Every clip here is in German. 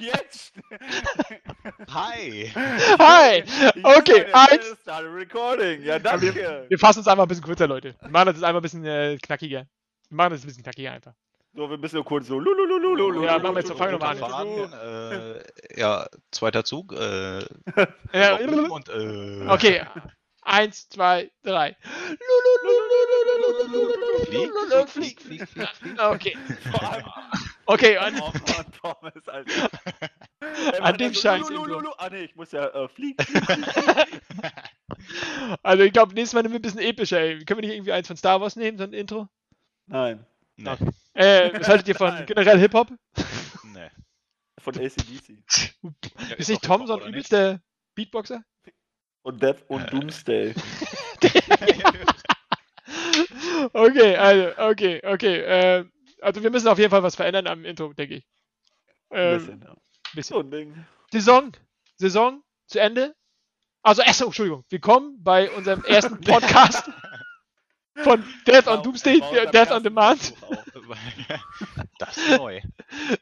Jetzt! Hi! Hi! Okay, eins. Start recording. Ja, danke. Wir fassen uns einfach ein bisschen kürzer, Leute. Wir machen das jetzt einfach ein bisschen äh, knackiger. Wir machen das ein bisschen knackiger einfach. So, wir müssen nur kurz so. lululululu, Ja, machen wir jetzt so, fangen wir mal an. Fahren, äh, ja, zweiter Zug. Äh, Ja, und, äh, okay, eins, zwei, drei. Flieg, flieg, flieg, flieg, flieg. Okay, Vor allem okay, Oh Mann, Thomas, Alter. Er An macht dem Scheiß lulululu. Ah, nee, ich muss ja äh, fliegen. also ich glaube, nächstes Mal nehmen wir ein bisschen epischer, ey. Können wir nicht irgendwie eins von Star Wars nehmen, so ein Intro? Nein, Nee, Äh, was haltet ihr von Nein. generell Hip-Hop? nee. von ACDC. Ja, Ist doch nicht Tom so ein übelster Beatboxer? Und Death und Äh. Doomsday. Okay, also, okay, okay. Äh, also wir müssen auf jeden Fall was verändern am Intro, denke ich. Ein Ähm, bisschen, ja. bisschen. So ein Ding. Saison, Saison zu Ende. Also, achso, Entschuldigung, willkommen bei unserem ersten Podcast von Death on Doomsday, unserem Death on Demand. Das ist neu.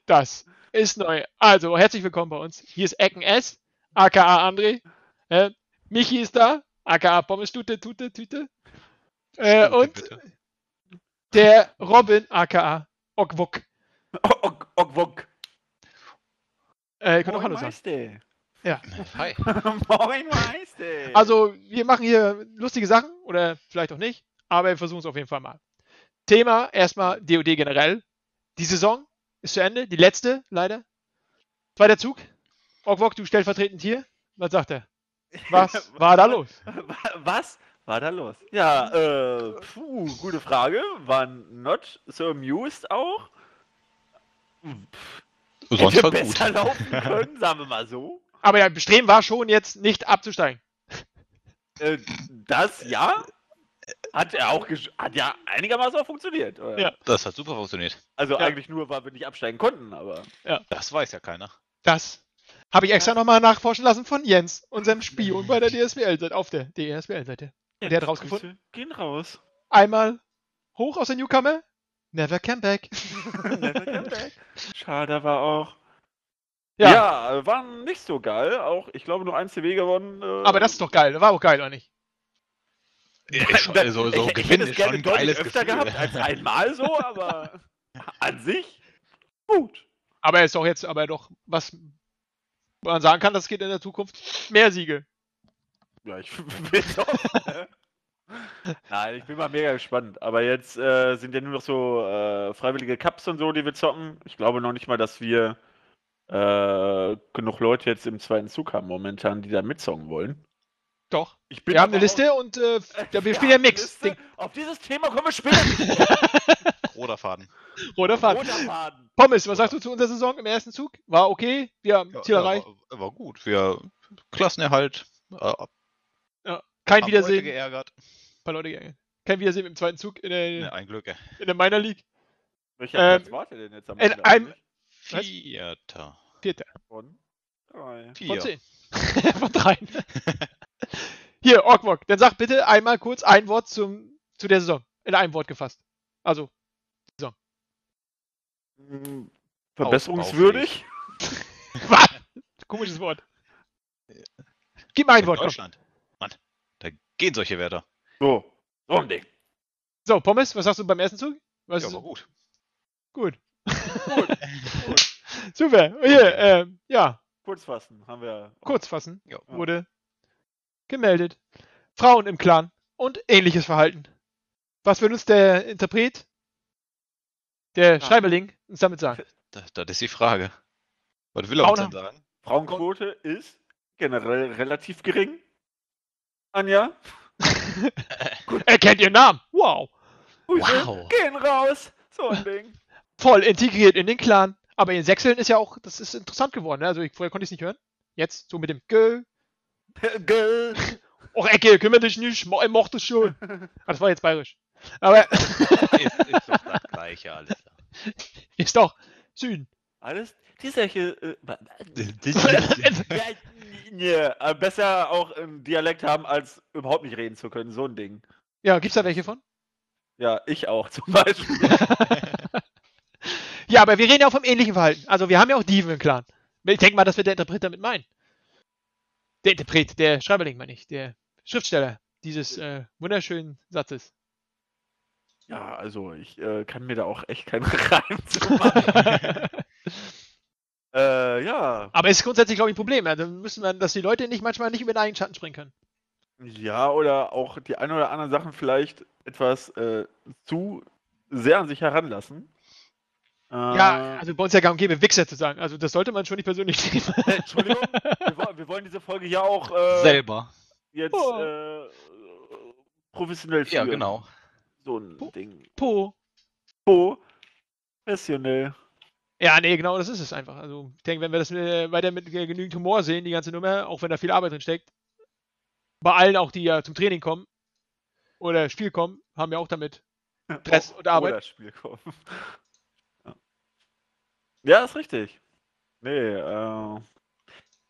Das ist neu. Also, herzlich willkommen bei uns. Hier ist Ecken S, aka André. Äh, Michi ist da, aka Pommes Tute, Tute, Tüte. Äh, und bitte. der Robin, aka Okwok. Ok- Okwok. Äh, ihr könnt auch Moin Hallo sagen. Meister. Hi. Moin Meister. Also, wir machen hier lustige Sachen oder vielleicht auch nicht, aber wir versuchen es auf jeden Fall mal. Thema erstmal DOD generell. Die Saison ist zu Ende, die letzte leider. Zweiter Zug. Okwok, du stellvertretend hier. Was sagt er? Was war da los? Was war da los? Ja, äh, puh, gute Frage. War not so amused auch. Sonst Hätte besser gut. laufen können, sagen wir mal so. Aber ja, Bestreben war schon jetzt nicht abzusteigen. Äh, das ja. Hat er auch gesch- hat ja einigermaßen auch funktioniert. Oder? Ja. Das hat super funktioniert. Also Ja. eigentlich nur, weil wir nicht absteigen konnten, aber. Das weiß ja keiner. Das habe ich extra nochmal nachforschen lassen von Jens, unserem Spion bei der DSBL-Seite, auf der DSBL-Seite. Und der hat rausgefunden, Gehen raus. einmal hoch aus der Newcomer, never come back. Never come back. Schade war auch. Ja. Ja, war nicht so geil. Auch, ich glaube, nur ein CW gewonnen. Äh, Aber das ist doch geil, war auch geil, oder nicht? Ja, ist schon, so, so ich, ich gewinnen hätte es ist gerne schon ein deutlich geiles öfter Gefühl. gehabt als einmal so, aber an sich gut. Aber er ist doch jetzt aber doch, was man sagen kann, das geht in der Zukunft mehr Siege. Ja, ich bin doch. Nein, ich bin mal mega gespannt. Aber jetzt äh, sind ja nur noch so äh, freiwillige Cups und so, die wir zocken. Ich glaube noch nicht mal, dass wir äh, genug Leute jetzt im zweiten Zug haben momentan, die da mitzocken wollen. Doch. Ich bin Wir haben eine Liste und äh, ja, wir spielen ja Mix. Liste. Auf dieses Thema kommen wir später. Roter Faden. Roter Faden. Pommes, was sagst du zu unserer Saison im ersten Zug? War okay? Wir haben Ja, Zielerei. ja, war, war gut. Wir Klassenerhalt. Äh. Kein haben Leute Wiedersehen. geärgert. Ein paar Leute gegangen. Kein Wiedersehen im zweiten Zug in der, Ne, ein Glück. in der Minor League. Welcher Ähm, Platz wart ihr denn jetzt am in Ende? Was? Vierter. Vierter. Von drei. Von Vier. zehn. Von drei. Hier, Orkwok, dann sag bitte einmal kurz ein Wort zum, zu der Saison. In einem Wort gefasst. Also, Hm, Verbesserungswürdig? was? Komisches Wort. Gib mal ein In Wort, komm. Deutschland. Da gehen solche Werte. So, so ein Ding. So, Pommes, was sagst du beim ersten Zug? Was Ja, ist- war gut. gut. Super. Hier, ähm, ja, Kurz fassen, haben wir. kurz fassen. Ja. Wurde gemeldet. Frauen im Clan und ähnliches Verhalten. Was will uns der Interpret, der Ja. Schreiberling, uns damit sagen? Das, das ist die Frage. Was will er uns denn sagen? Frauenquote ist generell relativ gering. Anja? er kennt ihren Namen. Wow. Grüße Wow. Gehen raus. So ein Ding. Voll integriert in den Clan. Aber in Sechseln ist ja auch, das ist interessant geworden. Ne? Also ich, vorher konnte ich es nicht hören. Jetzt so mit dem Gö. Gell. Och, Ecke, kümmere dich nicht. mo- Ich mochte es schon. Ah, das war jetzt bayerisch. Aber ist, ist doch das gleiche alles. ist doch Süden. Alles? Die solche. Äh, nee, äh, besser auch im Dialekt haben, als überhaupt nicht reden zu können. So ein Ding. Ja, gibt's da welche von? Ja, ich auch zum Beispiel. Ja, aber wir reden ja auch vom ähnlichen Verhalten. Also wir haben ja auch Dieven im Clan. Ich denke mal, das wird der Interpret damit meinen. Der Interpret, der Schreiberling meine ich, der Schriftsteller dieses äh, wunderschönen Satzes. Ja, also ich äh, kann mir da auch echt keinen Reim zu machen. Äh, ja. Aber es ist grundsätzlich, glaube ich, ein Problem. Ja. Dann müssen wir, dass die Leute nicht manchmal nicht über den eigenen Schatten springen können. Ja, oder auch die ein oder anderen Sachen vielleicht etwas äh, zu sehr an sich heranlassen. Ja, Äh, also bei uns ja gar und gäbe, Wichser zu sagen. Also das sollte man schon nicht persönlich nehmen. äh, Entschuldigung, wir, wir wollen diese Folge ja auch äh, Selber. jetzt Oh. äh, professionell Ja, führen. genau. So ein Po- Ding. po. Professionell. Ja, nee, genau, das ist es einfach. Also ich denke, wenn wir das äh, weiter mit äh, genügend Humor sehen, die ganze Nummer, auch wenn da viel Arbeit drin steckt, bei allen auch, die ja zum Training kommen oder Spiel kommen, haben ja auch damit Stress und Arbeit. Oder Spiel kommen. Ja. ja, ist richtig. Nee, äh,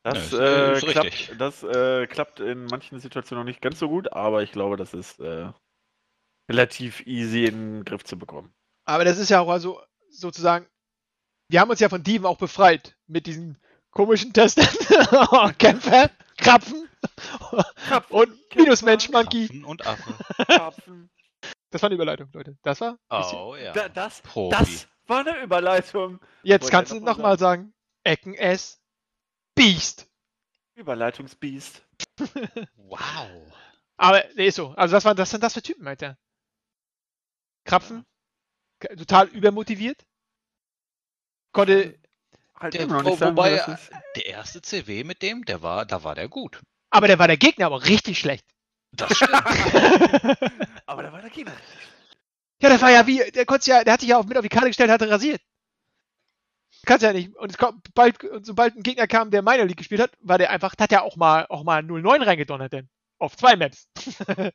das, Ja, ist- äh, ist klappt, richtig. das äh, klappt in manchen Situationen noch nicht ganz so gut, aber ich glaube, das ist äh, relativ easy in den Griff zu bekommen. Aber das ist ja auch also sozusagen, wir haben uns ja von Dieven auch befreit mit diesen komischen Testern. Kämpfer, Krapfen und Minusmensch, Monkey. Krapfen und Affe. Karpfen. Das war eine Überleitung, Leute. Das war. Oh ja. Da, das, Profi. das war eine Überleitung. Jetzt kannst du nochmal sagen. Ecken S. Beast. Überleitungsbiest. Wow. Aber, nee, ist so. Also, was, waren, das sind das für Typen, Alter? Krapfen? Total übermotiviert? Konnte. Halt Der, immer noch wo, nicht sagen, wobei, wer das ist. der erste CW mit dem, der war, da war der gut. Aber der war der Gegner aber richtig schlecht. Das stimmt. Aber da war der Gegner. Ja, das war ja wie, der konnte ja, der hat sich ja auch mit auf die Karte gestellt, hatte rasiert. Kannst ja nicht. Und es kommt bald, und sobald ein Gegner kam, der Minor League gespielt hat, war der einfach, hat er auch mal, auch mal 0-9 reingedonnert, denn. Auf zwei Maps.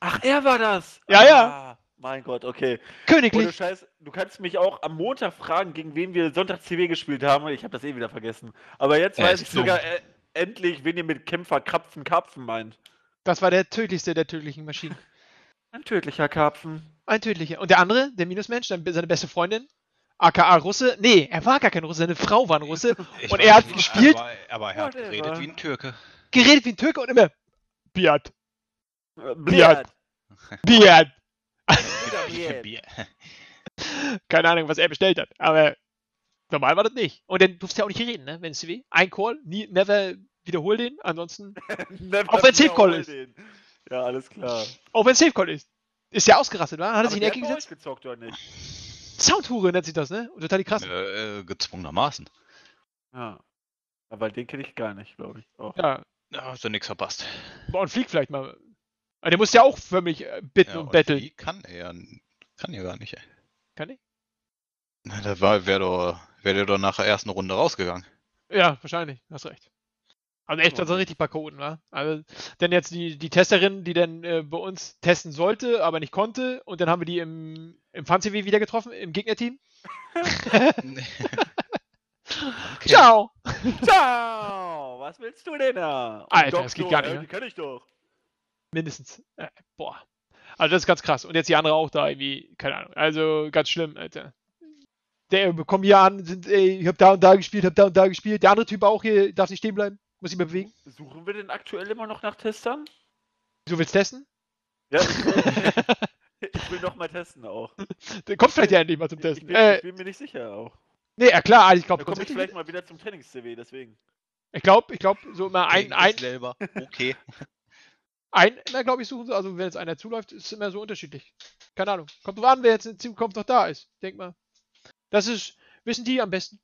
Ach, er war das. Ja, ja. Mein Gott, okay. Ohne Königlich. Scheiß, du kannst mich auch am Montag fragen, gegen wen wir Sonntag CW gespielt haben. Ich habe das eh wieder vergessen. Aber jetzt Ja, weiß ich sogar äh, endlich, wen ihr mit Kämpfer Krapfen Karpfen meint. Das war der tödlichste der tödlichen Maschinen. Ein tödlicher Karpfen. Ein tödlicher. Und der andere, der Minusmensch, seine beste Freundin, aka Russe. Nee, er war gar kein Russe, seine Frau war ein Russe. Ich Und er hat nicht, gespielt? Aber, aber er hat Whatever. geredet wie ein Türke. Geredet wie ein Türke und immer Biat, Äh, Biat. Biat. Biat. Bier. Keine Ahnung, was er bestellt hat, aber normal war das nicht. Und dann durfst du ja auch nicht reden, ne? Wenn CW. Ein Call, nie, never wiederhol den, ansonsten. Auch wenn Safe Call ist. den. Ja, alles klar. Auch wenn Safe Call ist. Ist ja ausgerastet, wa? Hat er sich in die der Ecke gesetzt? gezockt, oder nicht? Soundhure nennt sich das, ne? Und total die krasse. Äh, äh, gezwungenermaßen. Ja. Aber den kenne ich gar nicht, glaube ich. Auch. Ja. Da hast du nichts verpasst. Und Flieg vielleicht mal. Aber der muss ja auch förmlich äh, bitten Ja, und und betteln. die kann er. Kann er gar nicht, ey. Kann ich? Na, Da war- wäre doch, wär der doch nach der ersten Runde rausgegangen. Ja, wahrscheinlich. Hast recht. Also echt, das sind richtig paar Coden, wa? Also, denn jetzt die, die Testerin, die dann äh, bei uns testen sollte, aber nicht konnte. Und dann haben wir die im, im Fun-CW wieder getroffen, im Gegnerteam. Okay. Ciao! Ciao! Was willst du denn da? Alter, das geht gar nicht, äh, ne? Die kenne ich doch. Mindestens. Äh, boah. Also das ist ganz krass. Und jetzt die andere auch da irgendwie, keine Ahnung. Also ganz schlimm, Alter. Der bekommen hier an, sind, ey, ich hab da und da gespielt, hab da und da gespielt. Der andere Typ auch hier, darf nicht stehen bleiben, muss sich mehr bewegen. Suchen wir denn aktuell immer noch nach Testern? Du willst testen? Ja, ich will, ich will noch mal testen auch. Der kommt vielleicht ja endlich mal zum Ich, Testen. bin, Äh, ich bin mir nicht sicher auch. nee, ja klar, also ich Da glaube komme ich vielleicht mal wieder zum Trainings-CW, deswegen. Ich glaube, ich glaube, so immer ein, ein, selber. Okay. Ein, immer glaube ich suchen sie, also wenn jetzt einer zuläuft, ist es immer so unterschiedlich. Keine Ahnung. Kommt drauf an, wer jetzt in Zukunft noch da ist. Denk mal. Das ist, wissen die am besten,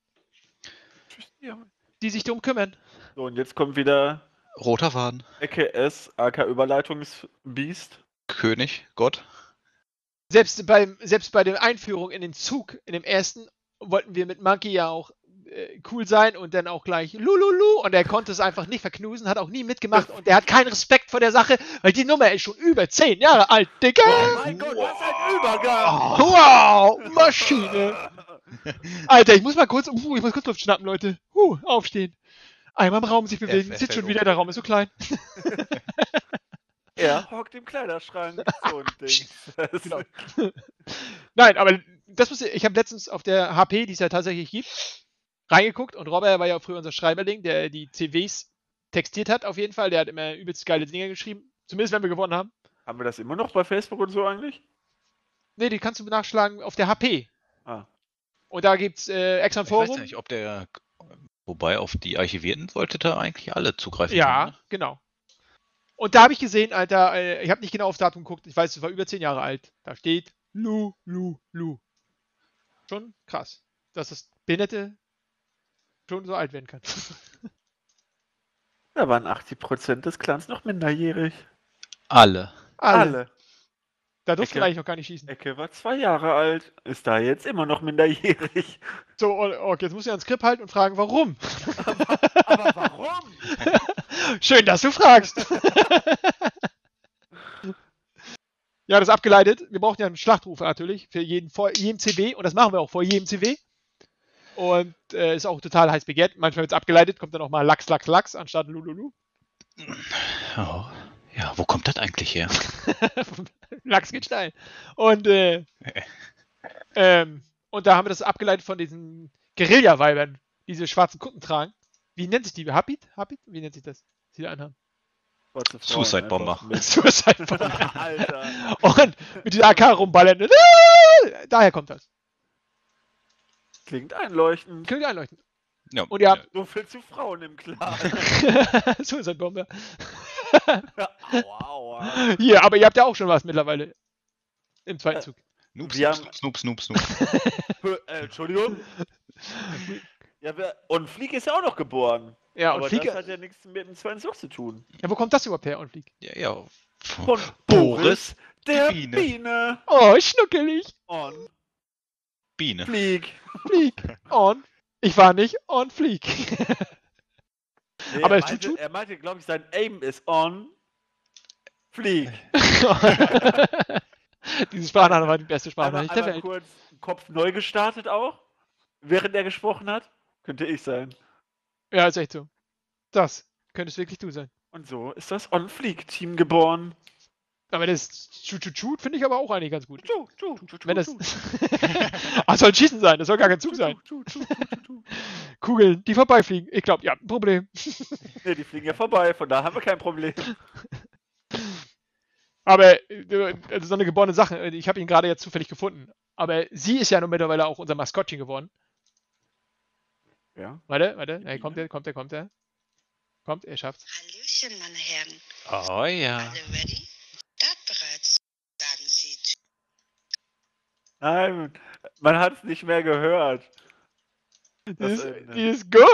Ja. die sich darum kümmern. So, und jetzt kommt wieder Roter Faden. Ecke S, AK Überleitungsbiest. König, Gott. Selbst beim, selbst bei der Einführung in den Zug, in dem ersten, wollten wir mit Monkey ja auch äh, cool sein und dann auch gleich Lululu und er konnte es einfach nicht verknusen, hat auch nie mitgemacht und er hat keinen Respekt vor der Sache, weil die Nummer ist schon über 10 Jahre alt, Digga! Oh mein Gott, was ein Übergang! Wow, Maschine! Alter, ich muss mal kurz, uh, ich muss kurz Luft schnappen, Leute. Uh, aufstehen. Einmal im Raum sich bewegen. F- Sitzt schon FLO. wieder, der Raum ist so klein. Er hockt im Kleiderschrank. So ein Ding. Genau. Nein, aber das muss ich, ich habe letztens auf der HP, die es ja tatsächlich gibt, reingeguckt und Robert war ja früher unser Schreiberling, der die CWs textiert hat auf jeden Fall. Der hat immer übelst geile Dinge geschrieben. Zumindest wenn wir gewonnen haben. Haben wir das immer noch bei Facebook und so eigentlich? Nee, die kannst du nachschlagen auf der HP. Ah. Und da gibt's äh, extra ein Ich weiß Forum. nicht, ob der. Wobei auf die Archivierten sollte da eigentlich alle zugreifen Ja, können. genau. Und da habe ich gesehen, Alter, äh, ich habe nicht genau aufs Datum geguckt, ich weiß, es war über zehn Jahre alt. Da steht Lu, Lu, Lu. Schon krass, dass das Behinderte schon so alt werden kann. Da waren 80% des Clans noch minderjährig. Alle. Alle. Da durften wir Ecke. eigentlich noch gar nicht schießen. Ecke war zwei Jahre alt, ist da jetzt immer noch minderjährig. So, okay, jetzt muss ich ans Skript halten und fragen, warum? Aber warum? Schön, dass du fragst. ja, das ist abgeleitet. Wir brauchen ja einen Schlachtrufer natürlich für jeden, vor jedem CW und das machen wir auch vor jedem CW. Und äh, ist auch total heiß begehrt. Manchmal wird es abgeleitet, kommt dann auch mal Lachs, Lachs, Lachs anstatt Lululu. Oh. Ja, wo kommt das eigentlich her? Lachs geht steil. Und, äh, ähm, und da haben wir das abgeleitet von diesen Guerilla-Weibern, die diese schwarzen Kutten tragen. Wie nennt sich die? Habit? Habit? Wie nennt sich das? Die da anhaben. Suicide Bomber. Suicide Bomber. Alter. Und mit dieser AK rumballern. Daher kommt das. Klingt einleuchtend. Klingt einleuchten. Ja, Und ihr habt- So viel zu Frauen im Clan. Suicide Bomber. aua, aua. Hier, aber ihr habt ja auch schon was mittlerweile. Im zweiten Zug. Snoop, Wir Snoop, haben- Snoop, Snoop, Snoop, Snoop. Äh, Entschuldigung. Ja, wer, und Flieg ist ja auch noch geboren. Ja, und aber Fliege. das hat ja nichts mit dem zweiten Zug zu tun. Ja, wo kommt das überhaupt her, und Flieg? Ja, ja. Von Boris, der die Biene. Biene. Oh, schnuckelig. On Biene. Flieg. Flieg. On. Ich war nicht on Flieg. Nee, Aber er es tut meinte, er meinte, glaube ich, sein Aim ist on Flieg. Diese Sprachnachricht war die beste Einmal, Sprachnachricht der einmal Welt. kurz Kopf neu gestartet auch, während er gesprochen hat. Könnte ich sein. Ja, ist echt so. Das könntest wirklich du sein. Und so ist das On Fleek Team geboren. Aber das Shoot finde ich aber auch eigentlich ganz gut. Tschu, tschu, tschu, Wenn das. tschu, ah, soll ein Schießen sein, das soll gar kein Zug sein. Kugeln, die vorbeifliegen. Ich glaube, ja, ein Problem. Nee, die fliegen ja vorbei, von da haben wir kein Problem. Aber äh, das ist so eine geborene Sache. Ich habe ihn gerade jetzt zufällig gefunden. Aber sie ist ja nun mittlerweile auch unser Maskottchen geworden. Ja. Warte, warte. Hey, kommt Biene? er, kommt er, kommt er. Kommt, er schafft's. Hallöchen, meine Herren. Oh ja. Alle ready? Bereits, sagen Sie. Nein, man hat es nicht mehr gehört. Das Dieses, dieses Go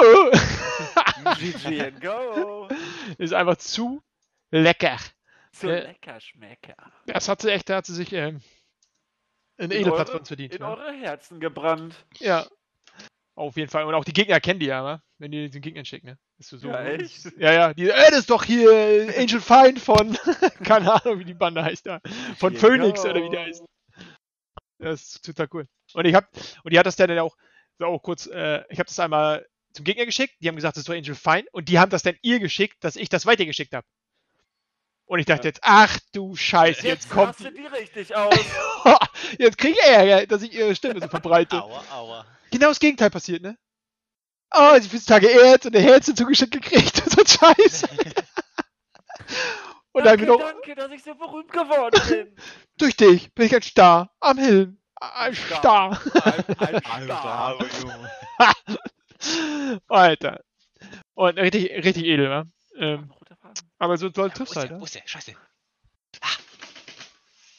GG and go. ist einfach zu lecker. So Äh, lecker Schmecker. Das hat sie echt, da hat sie sich ähm, von uns verdient. In ne? eure Herzen gebrannt. Ja. Auf jeden Fall. Und auch die Gegner kennen die ja, wa? wenn die den Gegnern schicken. Ne? Ist so, Ja, echt? Ja, ja. Die, äh, das ist doch hier äh, Angel Find von, keine Ahnung, wie die Bande heißt da. Von Hier Phoenix go. oder wie der heißt. Das ist total cool. Und ich hab, und die hat das dann auch, so auch kurz, äh, ich habe das einmal zum Gegner geschickt, die haben gesagt, das ist doch Angel Fine, und die haben das dann ihr geschickt, dass ich das weitergeschickt habe. Und ich dachte Ja. jetzt, ach du Scheiße, jetzt, Jetzt kommt die, die richtig aus. jetzt krieg ich Ärger, dass ich ihre Stimme so verbreite. Aua, aua. Genau das Gegenteil passiert, ne? Oh, sie fühlt Tage Erz und der Herz zugeschickt gekriegt und so ein Scheiß. und dann danke, wieder danke, dass ich so berühmt geworden bin. durch dich bin ich ein Star am Hill. Ein Star. Star. Ein, ein Alter, Star. Alter. Und richtig, richtig edel, wa? Ähm, aber so toll Wo triffst halt, ne? Wo ist der? Scheiße.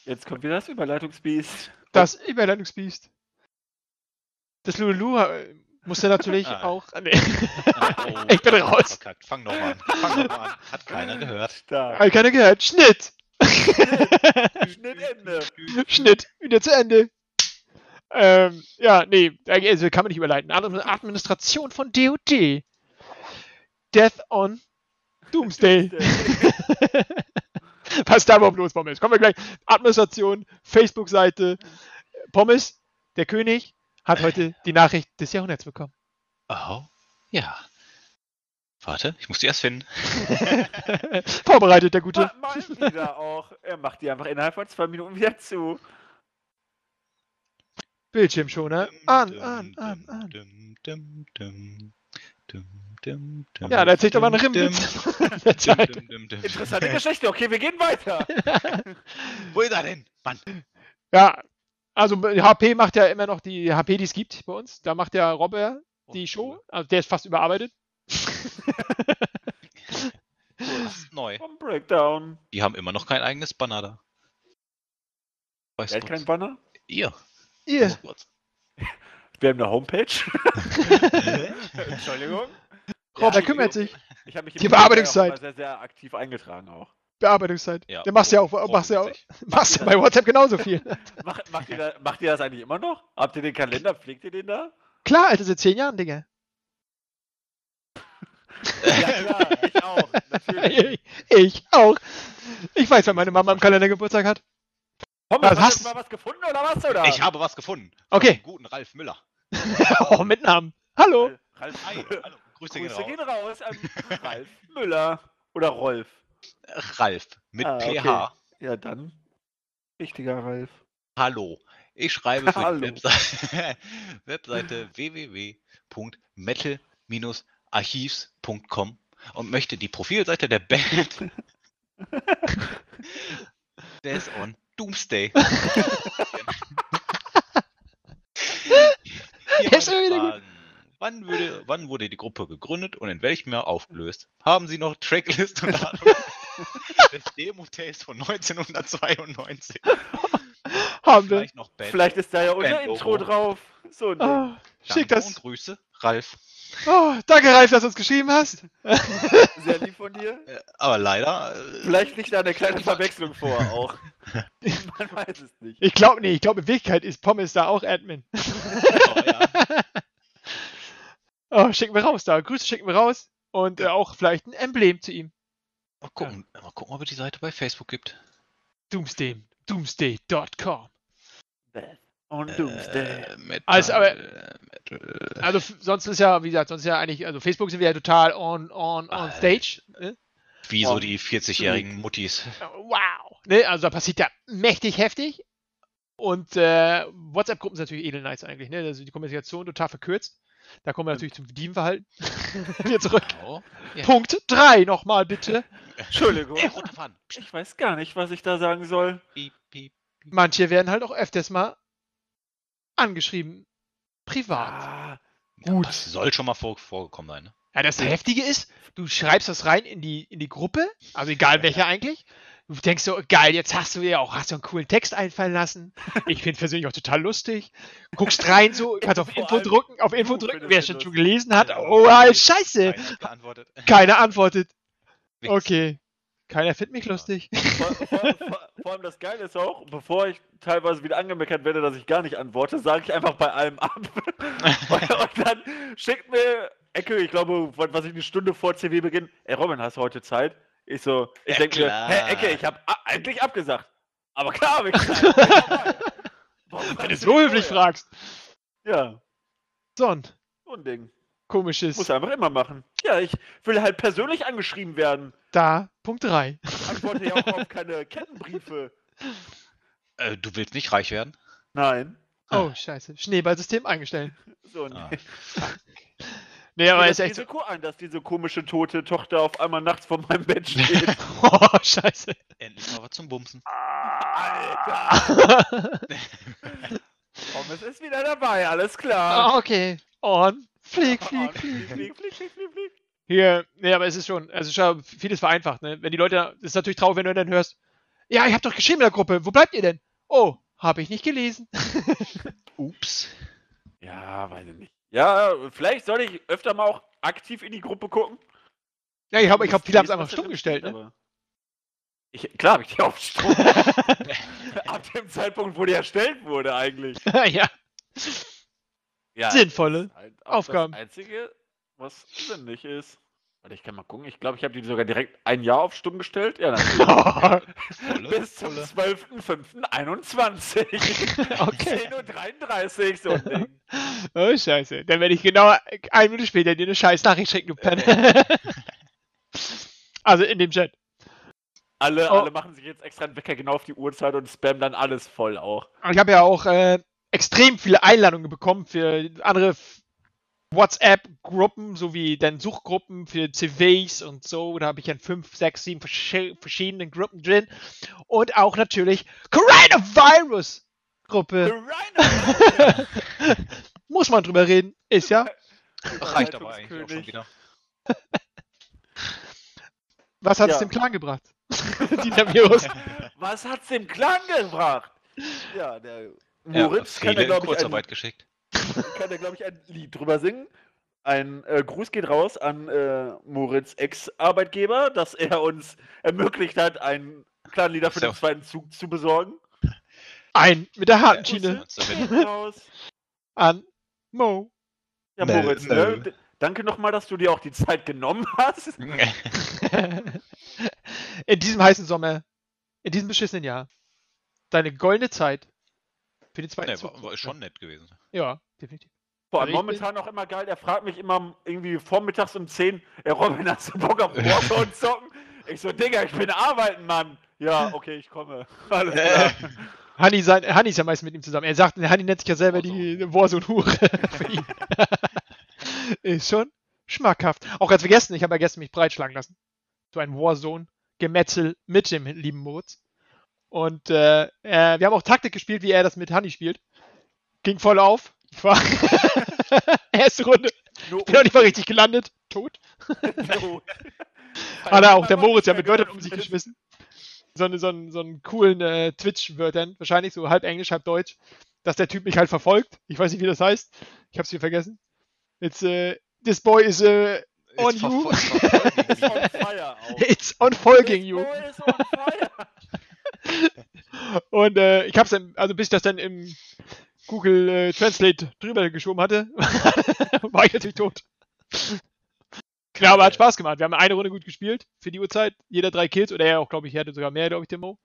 Jetzt kommt wieder das Überleitungsbiest. Das Überleitungsbiest. Das Lulu äh, musste natürlich Ah. auch. Nee. Oh, Ich bin raus. Verkackt. Fang nochmal an. Fang nochmal an. Hat keiner gehört. Stark. Hat keiner gehört. Schnitt! Schnittende. Schnitt. Wieder zu Ende. Ähm, ja, nee, also kann man nicht überleiten. Ad- Administration von DOD. Death on Doomsday. Was da überhaupt los, Pommes? Kommen wir gleich. Administration, Facebook-Seite. Pommes, der König, hat heute die Nachricht des Jahrhunderts bekommen. Oh, ja. Warte, ich muss die erst finden. Vorbereitet, der Gute. Ma- Mal wieder auch. Er macht die einfach innerhalb von zwei Minuten wieder zu. Bildschirmschoner. An, an, an, an. Dum, dum, dum, Ja, da erzähl ich doch mal einen dum, Rimwitz. dum, Der Zeit. dum, dum, dum. Interessante Geschichte. Okay, wir gehen weiter. Wo ist er denn? Mann. Ja, also HP macht ja immer noch die HP, die es gibt bei uns. Da macht der Robber die Show. Also der ist fast überarbeitet. Das ist neu. Vom Breakdown. Die haben immer noch kein eigenes Banner da. Weißt Wer hat keinen Banner? Ihr. Ihr. Wir haben eine Homepage. Entschuldigung. Robber Ja, kümmert ich- sich. Ich habe mich im Die Bearbeitungszeit. sehr, sehr aktiv eingetragen auch. Bearbeitungszeit. Ja, der machst ja auch, machst ja auch, machst ja bei WhatsApp genauso viel. Macht, macht, ihr da, macht ihr das eigentlich immer noch? Habt ihr den Kalender? Pflegt ihr den da? Klar, Alter, seit zehn Jahren, Digga. Ja, klar, ich auch. Natürlich. Ich auch. Ich weiß, wann meine Mama im Kalender Geburtstag hat. Pommes, Was hast du mal was gefunden oder was? Oder? Ich habe was gefunden. Okay. Guten Ralf Müller. oh, mit Namen. Hallo. Ralf, Hi. Hallo. Grüße, Grüße gehen gehen raus. raus an Ralf Müller. Oder Rolf. Ralf mit Ah, okay. PH. Ja, dann. Richtiger Ralf. Hallo. Ich schreibe für Hallo. die Webseite, Webseite www.metal-archivs.com und möchte die Profilseite der Band Death on Doomsday. Hier ist schon wieder gut. Wann, würde, wann wurde die Gruppe gegründet und in welchem Jahr aufgelöst? Haben Sie noch Tracklist und Datum des Demo-Tapes von 1992? Haben wir. Vielleicht noch Band. Vielleicht ist da ja unser. Intro drauf. So ein. Oh, schick Danke das. Und Grüße, Ralf. Oh, danke, Ralf, dass du uns geschrieben hast. Sehr lieb von dir. Äh, Aber leider. äh, Vielleicht liegt da eine kleine Verwechslung vor auch. Man weiß es nicht. Ich glaube nee, ich glaube in Wirklichkeit ist Pommes da auch Admin. oh, ja. Oh, schicken wir raus da. Grüße schicken wir raus. Und äh, auch vielleicht ein Emblem zu ihm. Mal gucken, mal gucken, ob es die Seite bei Facebook gibt. Doomsday. Doomsday.com. Und Doomsday. Äh, Metal, Also, aber- Metal. Also sonst ist ja, wie gesagt, sonst ist ja eigentlich, also Facebook sind wir ja total on, on, on Äh. stage. Ne? Wie so Oh, die 40-jährigen Muttis. Wow. Ne? Also da passiert ja mächtig heftig. Und äh, WhatsApp-Gruppen sind natürlich edel nice eigentlich, ne? Also die Kommunikation total verkürzt. Da kommen wir natürlich zum Bedienverhalten. Wieder zurück. Ja. Punkt 3 nochmal bitte. Entschuldigung. Ey, runterfahren. Ich weiß gar nicht, was ich da sagen soll. Piep, piep, piep. Manche werden halt auch öfters mal angeschrieben. Privat. Ah, Gut. Das soll schon mal vor, vorgekommen sein. Ne? Ja, das Heftige ist, du schreibst das rein in die, in die Gruppe, also egal welcher eigentlich. Du denkst so, geil, jetzt hast du dir auch, hast du einen coolen Text einfallen lassen. Ich finde persönlich auch total lustig. Guckst rein so, kannst auf Info drücken, auf Info drücken, wer schon schon gelesen hat. Ja, Oh, ah, scheiße. Keiner geantwortet. Keiner antwortet. Okay. Keiner findet mich lustig. vor, vor, vor, vor allem das Geile ist auch, bevor ich teilweise wieder angemeckert werde, dass ich gar nicht antworte, sage ich einfach bei allem ab. und dann schickt mir Ecke, ich glaube, was ich eine Stunde vor CW-Beginn, ey Robin, hast du heute Zeit? Ich so, ich Ja, denke mir, hä, Ecke, ich habe eigentlich abgesagt. Aber klar habe ich. Warum Wenn du so höflich fragst. Ja, So ein so ein Ding. komisches. Muss einfach immer machen. Ja, ich will halt persönlich angeschrieben werden. Da, Punkt 3. Ich antworte ja auch auf keine Kettenbriefe. Äh, du willst nicht reich werden? Nein. Oh, scheiße. Schneeballsystem eingestellt. So ein Ah. Nee, aber Ich ist gehe echt das so. Risiko ein, dass diese komische tote Tochter auf einmal nachts vor meinem Bett steht. Oh, scheiße. Endlich mal was zum Bumsen. Alter! Pommes ist wieder dabei, alles klar. Ah, okay. On. Flieg, flieg, Und flieg. flieg, flieg, flieg, flieg, flieg. Hier, nee, aber es ist schon, also schon vieles vereinfacht, ne? Wenn die Leute, es ist natürlich traurig, wenn du dann hörst, ja, ich hab doch geschrieben in der Gruppe, wo bleibt ihr denn? Oh, habe ich nicht gelesen. Ups. Ja, weiß ich nicht. Ja, vielleicht soll ich öfter mal auch aktiv in die Gruppe gucken. Ja, ich glaube, ich glaub, viele haben es einfach stumm gestellt, ne? Ich, klar habe ich die auf Stumm. Ab dem Zeitpunkt, wo die erstellt wurde, eigentlich. ja. Ja, Sinnvolle halt Aufgaben. Das Einzige, was sinnig ist. Warte, ich kann mal gucken. Ich glaube, ich habe die sogar direkt ein Jahr auf Stumm gestellt. Ja, natürlich. Bis zum volle. 12.05.21. Okay. 10.33 Uhr, so ein Ding. Oh, scheiße. Dann werde ich genau eine Minute später dir eine scheiß Nachricht schicken, du Penner. also in dem Chat. Alle, Oh. alle machen sich jetzt extra einen Wecker genau auf die Uhrzeit und spammen dann alles voll auch. Ich habe ja auch äh, extrem viele Einladungen bekommen für andere WhatsApp-Gruppen sowie dann Suchgruppen für CVs und so. Da habe ich dann fünf, sechs, sieben verschi- verschiedene Gruppen drin. Und auch natürlich Coronavirus-Gruppe. Rhino! Muss man drüber reden. Ist ja. Reicht aber eigentlich auch schon wieder. Was hat es Ja. dem Clan gebracht? Dieser Virus. Was hat's dem Klang gebracht? Ja, der Ja, Moritz kann viele da, in glaube ich, Kurzarbeit ein, geschickt. kann da, glaub ich, ein Lied drüber singen. Ein äh, Gruß geht raus an äh, Moritz Ex-Arbeitgeber, dass er uns ermöglicht hat, einen Clan-Lieder für So. den zweiten Zug zu besorgen. Ein mit der harten Ja, Schiene raus. an Mo. Ja, Nö, Moritz, ne? Danke nochmal, dass du dir auch die Zeit genommen hast. in diesem heißen Sommer, in diesem beschissenen Jahr, deine goldene Zeit für den zweiten Nee, Zug. war, war schon nett gewesen. Ja, definitiv. Boah, momentan auch immer geil, der fragt mich immer irgendwie vormittags um 10, ey Robin, hast du Bock auf Warzone zocken? Ich so, Digga, ich bin arbeiten, Mann. Ja, okay, ich komme. Alles klar. Hanni, sein, Hanni ist ja meist mit ihm zusammen. Er sagt, Hanni nennt sich ja selber die Warzone-Hure für ihn. ist schon schmackhaft. Auch ganz vergessen, ich habe ja gestern mich breitschlagen lassen. So ein Warzone-Gemetzel mit dem lieben Moritz. Und äh, äh, wir haben auch Taktik gespielt, wie er das mit Hanni spielt. Ging voll auf. Ich war erste Runde. Nur Bin noch nicht mal richtig gelandet. Tot. so. Hat er auch der Moritz ja mit Wörtern um sich geschmissen. So, eine, so, einen, so einen coolen äh, Twitch-Wörtern, wahrscheinlich so halb Englisch, halb Deutsch, dass der Typ mich halt verfolgt. Ich weiß nicht, wie das heißt. Ich hab's hier vergessen. It's, äh, this boy is äh, on Jetzt you. Ist on fire auch. It's on folging This you. boy is on fire. Und äh, ich hab's dann, also bis ich das dann im Google äh, Translate drüber geschoben hatte, war ich natürlich tot. Ja, aber hat Spaß gemacht. Wir haben eine Runde gut gespielt für die Uhrzeit. Jeder drei Kills oder er auch, glaube ich, er hatte sogar mehr, glaube ich, der Mo.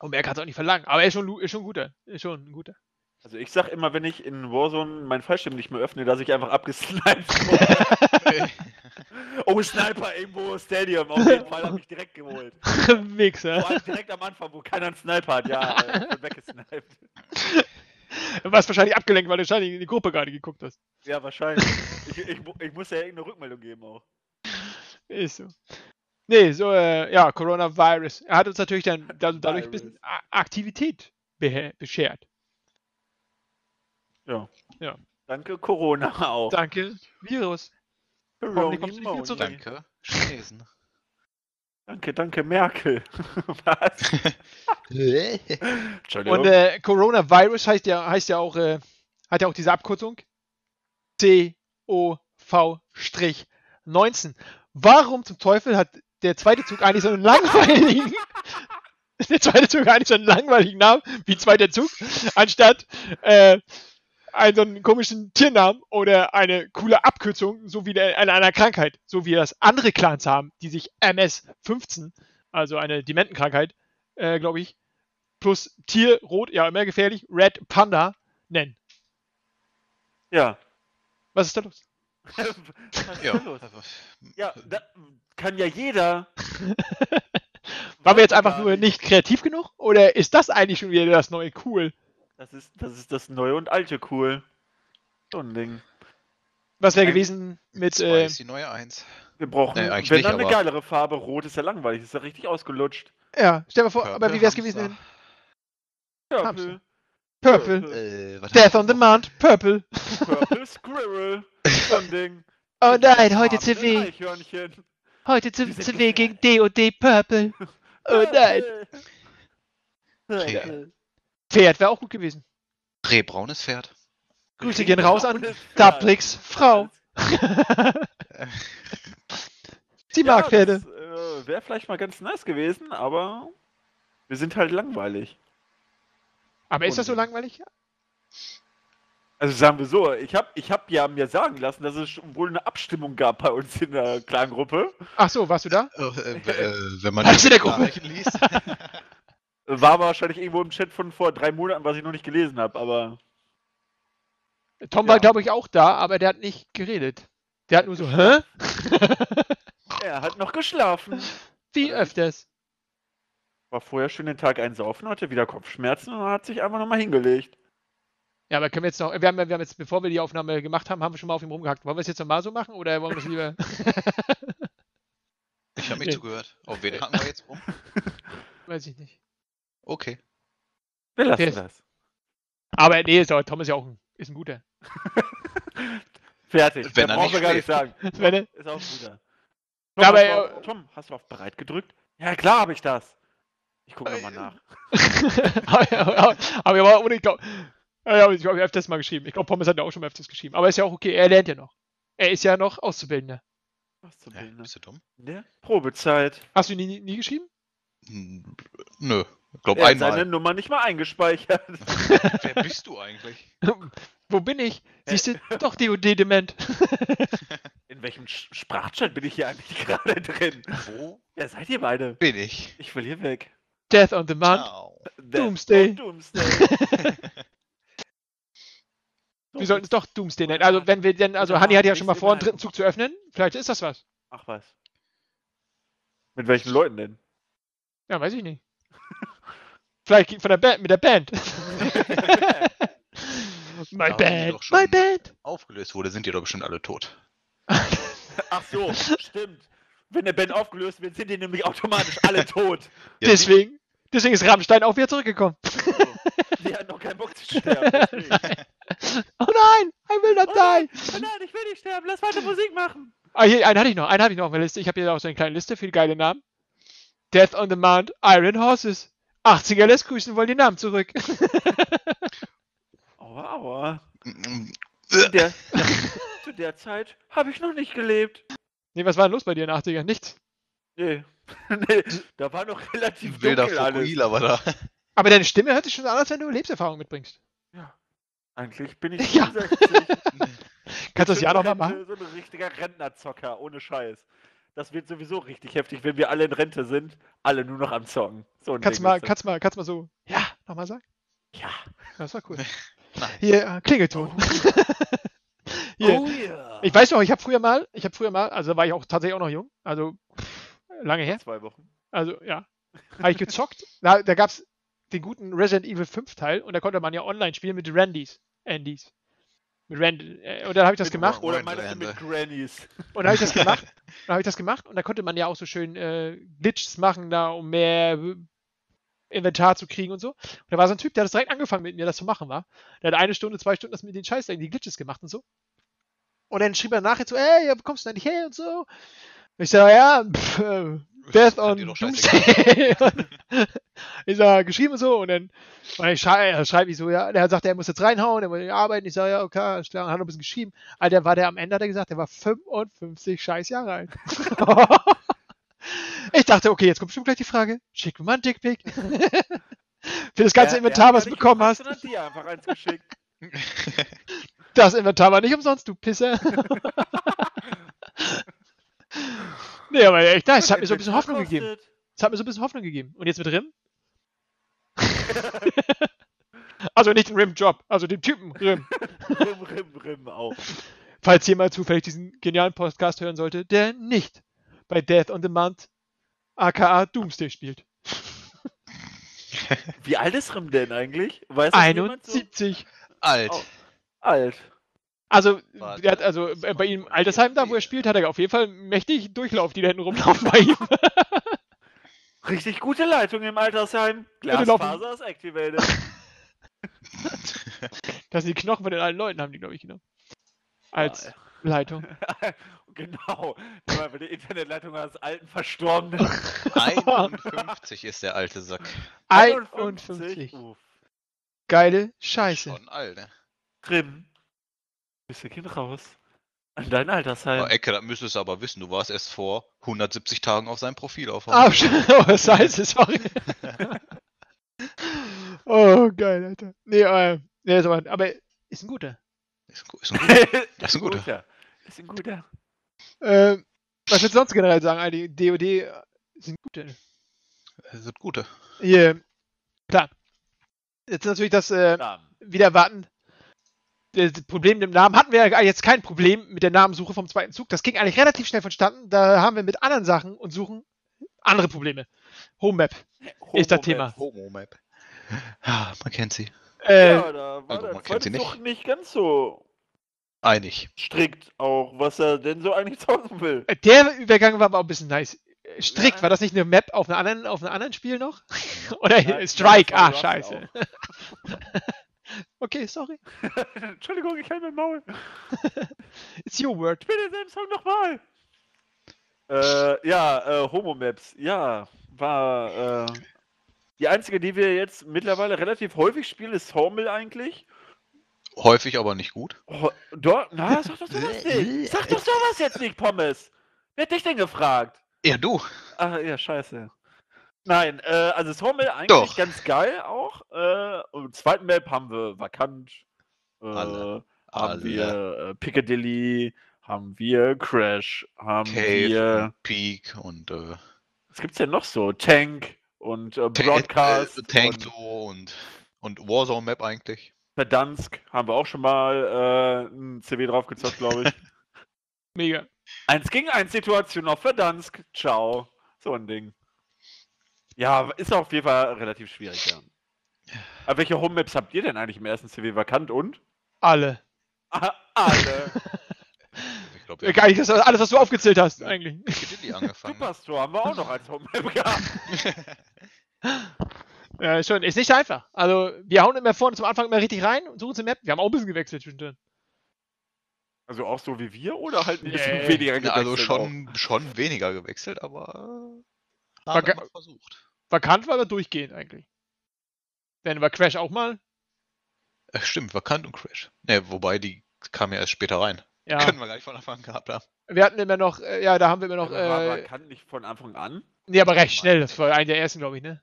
Und mehr kann's auch nicht verlangen. Aber er ist schon, ist schon ein guter. Ist schon ein guter. Also ich sag immer, wenn ich in Warzone meinen Fallschirm nicht mehr öffne, dass ich einfach abgesniped wurde. oh, Sniper irgendwo Stadium. Auf jeden Fall habe ich direkt geholt. Wichser. Vor allem direkt am Anfang, wo keiner einen Sniper hat. Ja, äh, weggesniped. Du warst wahrscheinlich abgelenkt, weil du wahrscheinlich in die Gruppe gerade geguckt hast. Ja, wahrscheinlich. Ich, ich, ich muss ja irgendeine Rückmeldung geben auch. Ist so. Nee, so, äh, ja, Coronavirus. Er hat uns natürlich dann da, dadurch ein bisschen Aktivität beschert. Ja. Ja. Danke, Corona auch. Danke, Virus. Hoffentlich kommst du nicht wieder zurück. Danke, Chinesen. Danke, danke, Merkel. Was? Und äh, Coronavirus heißt ja, heißt ja auch, äh, hat ja auch diese Abkürzung COV-19. Warum zum Teufel hat der zweite Zug eigentlich so einen langweiligen, der zweite Zug eigentlich so einen langweiligen Namen wie zweiter Zug, anstatt äh, einen so einen komischen Tiernamen oder eine coole Abkürzung, so wie der, einer, einer Krankheit, so wie das andere Clans haben, die sich MS-15, also eine Dementenkrankheit, äh, glaube ich, plus Tier, Rot, ja, immer gefährlich, Red Panda nennen. ja. Was ist da los? Was ist Ja, denn los? Ja, da kann ja jeder. Waren wir jetzt einfach nur nicht kreativ genug? Oder ist das eigentlich schon wieder das neue Cool? Das ist, das ist das neue und alte cool. So ein Ding. Was wäre gewesen mit, Zwei äh, ist die neue Eins. Wir brauchen, Nee, eigentlich wenn nicht, dann eine aber- geilere Farbe. Rot ist ja langweilig, ist ja richtig ausgelutscht. ja, stell dir mal vor, Purple aber wie wäre es gewesen in Purple. Hamster. Purple, Äh, Death on Demand, Purple. Purple Squirrel. So ein Ding. Oh nein, heute CW, heute sind CW gegen D&D Purple. Oh nein. Purple. Pferd wäre auch gut gewesen. Rehbraunes Pferd. Grüße gehen raus an. Dabrix Frau. Sie mag Ja, Pferde. Das äh, wäre vielleicht mal ganz nice gewesen, aber wir sind halt langweilig. Aber ist das so Und- langweilig? Also sagen wir so, ich habe ich hab ja mir sagen lassen, dass es wohl eine Abstimmung gab bei uns in der Klangruppe. Ach so, warst du da? Äh, äh, wenn man Hast du die der Gruppe? Liest. War wahrscheinlich irgendwo im Chat von vor drei Monaten, was ich noch nicht gelesen habe, aber Tom Ja. war, glaube ich, auch da, aber der hat nicht geredet. Der hat nur so, hä? er hat noch geschlafen. Wie öfters. War vorher schön den Tag einsaufen, hatte wieder Kopfschmerzen und hat sich einfach nochmal hingelegt. Ja, aber können wir jetzt noch, wir haben, wir haben jetzt, bevor wir die Aufnahme gemacht haben, haben wir schon mal auf ihm rumgehackt. Wollen wir es jetzt nochmal so machen oder wollen wir es lieber? Ich habe nicht zugehört. Auf wen hacken wir jetzt rum? Weiß ich nicht. Okay. Wir lassen Der- das. Aber nee, ist, Tom ist ja auch ein, ist ein guter. Fertig. Wenn er brauchen nicht wir gar nicht sagen. Wenn er- Ist auch ein guter. Ja, aber, hast auf, äh, Tom, hast du auf bereit gedrückt? Ja, klar habe ich das. Ich gucke Äh, nochmal nach. aber, aber, ohne, ich glaube, ja, ich habe öfters mal geschrieben. Ich glaube, Pommes hat ja auch schon mal öfters geschrieben. Aber ist ja auch okay, er lernt ja noch. Er ist ja noch Auszubildender. Hä, Bilden? bist du dumm? Ne? Probezeit. Hast du ihn nie, nie geschrieben? Nö. Ich glaube Er hat einmal. seine Nummer nicht mal eingespeichert. Wer bist du eigentlich? Wo bin ich? Siehst du, doch DOD-Dement. In welchem Sch- Sprachchat bin ich hier eigentlich gerade drin? Wo Wer seid ihr beide? bin ich? Ich will hier weg. Death on Demand. Ciao. Death Doomsday. on Doomsday. Wir sollten es doch Doomsday nennen. Also, wenn wir denn, also Ja, Hanni hat ja schon mal vor, einen dritten Zug zu öffnen. Vielleicht ist das was. Ach was. Mit welchen Leuten denn? Ja, weiß ich nicht. Vielleicht von der Band, mit der Band. my die Band, my Band. Aufgelöst wurde, sind die doch bestimmt alle tot. Ach so, stimmt. Wenn der Band aufgelöst wird, sind die nämlich automatisch alle tot. Ja, deswegen, deswegen ist Rammstein auch wieder zurückgekommen. Die hatten noch keinen Bock zu sterben. deswegen. Oh nein, I will not Oh die. nein, oh nein, ich will nicht sterben, lass weiter Musik machen. Ah, hier, einen hatte ich noch, einen habe ich noch auf der Liste. Ich habe hier auch so eine kleine Liste, viele geile Namen. Death on Demand, Iron Horses. 80er lässt grüßen, wollen die Namen zurück. Aua, aua. Zu der, zu der Zeit habe ich noch nicht gelebt. nee, was war denn los bei dir in den 80ern? Nichts. Nee. nee, da war noch relativ Wilder dunkel alles. Fukuhila war da. Aber deine Stimme hört sich schon so an, als wenn du Lebenserfahrung mitbringst. Ja. Eigentlich bin ich Ja. 65. Kannst du das Ich Jahr bin nochmal machen? So ein richtiger Rentnerzocker, ohne Scheiß. Das wird sowieso richtig heftig, wenn wir alle in Rente sind, alle nur noch am Zocken. So ein Kannst du Ding mal, kannst mal, kannst mal so, ja, nochmal sagen? Ja. Das war cool. Nein. Hier, äh, Klingelton. Hier. Oh yeah. Ich weiß noch, ich habe früher mal, ich habe früher mal, also da war ich auch tatsächlich auch noch jung, also pff, lange her, Zwei Wochen. also ja, habe ich gezockt. Da, da gab es den guten Resident Evil 5 Teil und da konnte man ja online spielen mit Randys, Andys. Mit Rand, äh, und dann habe ich das Mit- gemacht Oder meinst du mit. Grannies? und dann habe ich das gemacht, dann habe ich das gemacht und da konnte man ja auch so schön äh, Glitches machen da, um mehr äh, Inventar zu kriegen und so. Und da war so ein Typ, der hat das direkt angefangen mit mir, das zu machen war. Der hat eine Stunde, zwei Stunden das mit den Scheiß, die Glitches gemacht und so. Und dann schrieb er nachher so, ey, ja, wo kommst du denn nicht her und so. Ich sag, ja, pff, äh, Death on Doomsday. ich sag, geschrieben und so. Und dann, und dann schreibe schreib ich so, ja, der sagt, er muss jetzt reinhauen, er muss arbeiten. Ich sag, ja, okay, klar. Und hat noch ein bisschen geschrieben. Alter, war der am Ende, hat er gesagt, der war 55 scheiß Jahre alt. ich dachte, okay, jetzt kommt bestimmt gleich die Frage, schick mir mal ein Dickpick. Für das ganze er Inventar, hat was du bekommen gefragt, hast. sondern dir einfach eins geschickt. Das Inventar war nicht umsonst, du Pisser. Nee, aber echt nice. Es hat mir so ein bisschen Hoffnung gegeben. Es hat mir so ein bisschen Hoffnung gegeben. Und jetzt mit Rim? also nicht den Rim-Job, also den Typen Rim. Rim, rim, rim auch. Falls jemand zufällig diesen genialen Podcast hören sollte, der nicht bei Death on Demand aka Doomsday spielt. Wie alt ist Rim denn eigentlich? Weiß das jemand so? 71. Alt. Oh. Alt. Also, Warte, der hat, also äh, bei ihm Altersheim, da wo er spielt, hat er auf jeden Fall mächtig Durchlauf, die da hinten rumlaufen bei ihm. Richtig gute Leitung im Altersheim. Glasfaser ist activated. Das sind die Knochen von den alten Leuten, haben die, glaube ich, genommen. Als Ja, Leitung. genau. Weil die Internetleitung eines alten Verstorbenen. 51 ist der alte Sack. 51. Uff. Geile Scheiße. Schon alt, ne? Rim. Grüße gehen raus. An dein Altersheim. Oh, Ecke, das müsstest du aber wissen. Du warst erst vor 170 Tagen auf seinem Profil auf. Ah, oh, scheiße, sorry. oh, geil, Alter. Nee, äh, nee, ist aber, aber ist ein guter. Ist ein, ist ein guter. Das ist ein guter. Ist ein guter. Äh, was würdest du sonst generell sagen, eigentlich? DOD sind gute. Das sind gute. Hier, klar. Jetzt natürlich das äh, wieder erwarten. Das Problem mit dem Namen hatten wir ja jetzt kein Problem mit der Namensuche vom zweiten Zug. Das ging eigentlich relativ schnell vonstatten. Da haben wir mit anderen Sachen und Suchen andere Probleme. Home Map ist das Thema. Homo Map. Ja, man kennt sie. Äh, ja, da war also der man kennt sie zweite nicht. Zug nicht ganz so Einig. strikt auch, was er denn so eigentlich zocken will. Der Übergang war aber auch ein bisschen nice. Strikt, Ja. war das nicht eine Map auf einem anderen, auf einem anderen Spiel noch? Oder Nein, Strike? Ah, scheiße. okay, sorry. Entschuldigung, ich halte mein Maul. It's your word. Spiel denselben Song nochmal. Äh, ja, äh, Homo-Maps. Ja, war äh, die einzige, die wir jetzt mittlerweile relativ häufig spielen, ist Sawmill eigentlich. Häufig, aber nicht gut. Oh, dort, na, sag doch sowas nicht. Sag doch sowas jetzt nicht, Pommes. Wer hat dich denn gefragt? Ja, du. Ach ja, scheiße. Nein, äh, also Sawmill eigentlich Doch. ganz geil auch. Äh, und im zweiten Map haben wir Vakant, äh, Alle. haben Alle. wir äh, Piccadilly, haben wir Crash, haben Cave, wir. und Peak und äh, Was gibt's denn noch so? Tank und äh, Broadcast. äh, Tank und so und, und Warzone Map eigentlich. Verdansk haben wir auch schon mal äh, ein CW draufgezockt, glaube ich. Mega. Eins gegen eins Situation auf Verdansk. Ciao. So ein Ding. Ja, ist auf jeden Fall relativ schwierig, ja. Aber welche Home Maps habt ihr denn eigentlich im ersten CW vakant und? Alle. Ah, alle. Ich glaube, Ja, Gar nicht, das, alles, was du aufgezählt hast, eigentlich. Angefangen. Superstore haben wir auch noch als Home Map gehabt. Ja, schon. Ist nicht einfach. Also, wir hauen immer vorne zum Anfang immer richtig rein und suchen uns eine Map. Wir haben auch ein bisschen gewechselt zwischendrin. Also auch so wie wir oder halt ein bisschen Nee. weniger Ja, also gewechselt auch? schon, schon weniger gewechselt, aber haben wir mal versucht. Vakant war aber durchgehend eigentlich. Wenn wir Crash auch mal. Äh, stimmt, Vakant und Crash. Ne, wobei die kamen ja erst später rein. Ja. Können wir gar nicht von Anfang an gehabt haben. Wir hatten immer noch, äh, ja, da haben wir immer noch, Also war äh, vakant nicht von Anfang an. nee, aber recht schnell. Das war einer der ersten, glaube ich, ne?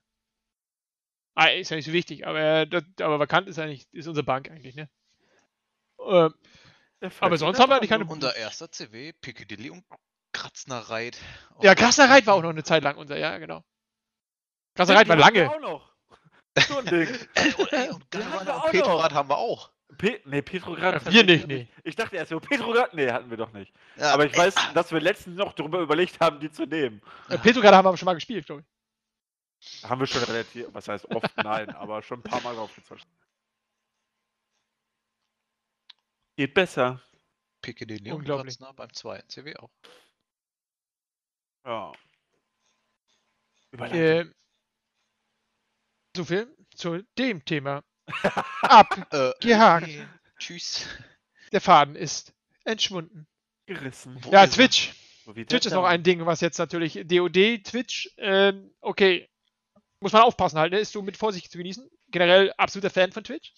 Ah, ist ja nicht so wichtig, aber, äh, das, aber vakant ist eigentlich, ist unsere Bank eigentlich, ne? Ähm, Aber sonst haben wir eigentlich keine-. Unser erster CW, Piccadilly und Kratznerreit. ja, Krasnerreit war auch noch eine Zeit lang unser, ja, genau. Krasnereit war lange. Auch noch. So ein Ding. Ey, und, ey, und Den Petrograd haben wir auch. Pe nee, Petrograd. Ja, wir nicht, Ich dachte erst so, Petrograd, nee, hatten wir doch nicht. Ja, Aber ich weiß, dass wir letztens noch darüber überlegt haben, die zu nehmen. Äh, Petrograd haben wir aber schon mal gespielt, glaube ich. Haben wir schon relativ, was heißt oft, nein, aber schon ein paar Mal draufgezockt. Geht besser. Piccadilly und Unglaublich. Kratzner beim zweiten CW auch. Ja. Überleitung. Äh, so viel zu dem Thema. Ab. Äh, okay. Tschüss. Der Faden ist entschwunden. gerissen. Wo Ja? Twitch. Twitch ist noch ein Ding, was jetzt natürlich DOD, Twitch, ähm, okay, muss man aufpassen halt, ne? ist so mit Vorsicht zu genießen. Generell absoluter Fan von Twitch,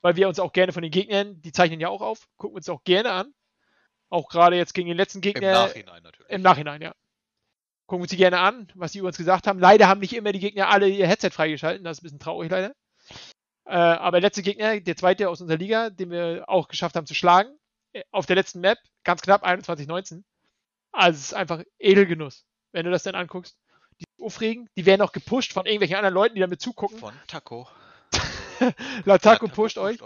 weil wir uns auch gerne von den Gegnern, die zeichnen ja auch auf, gucken uns auch gerne an. Auch gerade jetzt gegen den letzten Im Gegner. Nachhinein natürlich. Im Nachhinein, ja. Gucken wir uns die gerne an, was die über uns gesagt haben. Leider haben nicht immer die Gegner alle ihr Headset freigeschalten, das ist ein bisschen traurig leider. Äh, aber der letzte Gegner, der zweite aus unserer Liga, den wir auch geschafft haben zu schlagen, äh, auf der letzten Map, ganz knapp 21-19. Also es ist einfach Edelgenuss, wenn du das dann anguckst. Die sind aufregen, die werden auch gepusht von irgendwelchen anderen Leuten, die damit zugucken. Von Taco. Lataco pusht euch.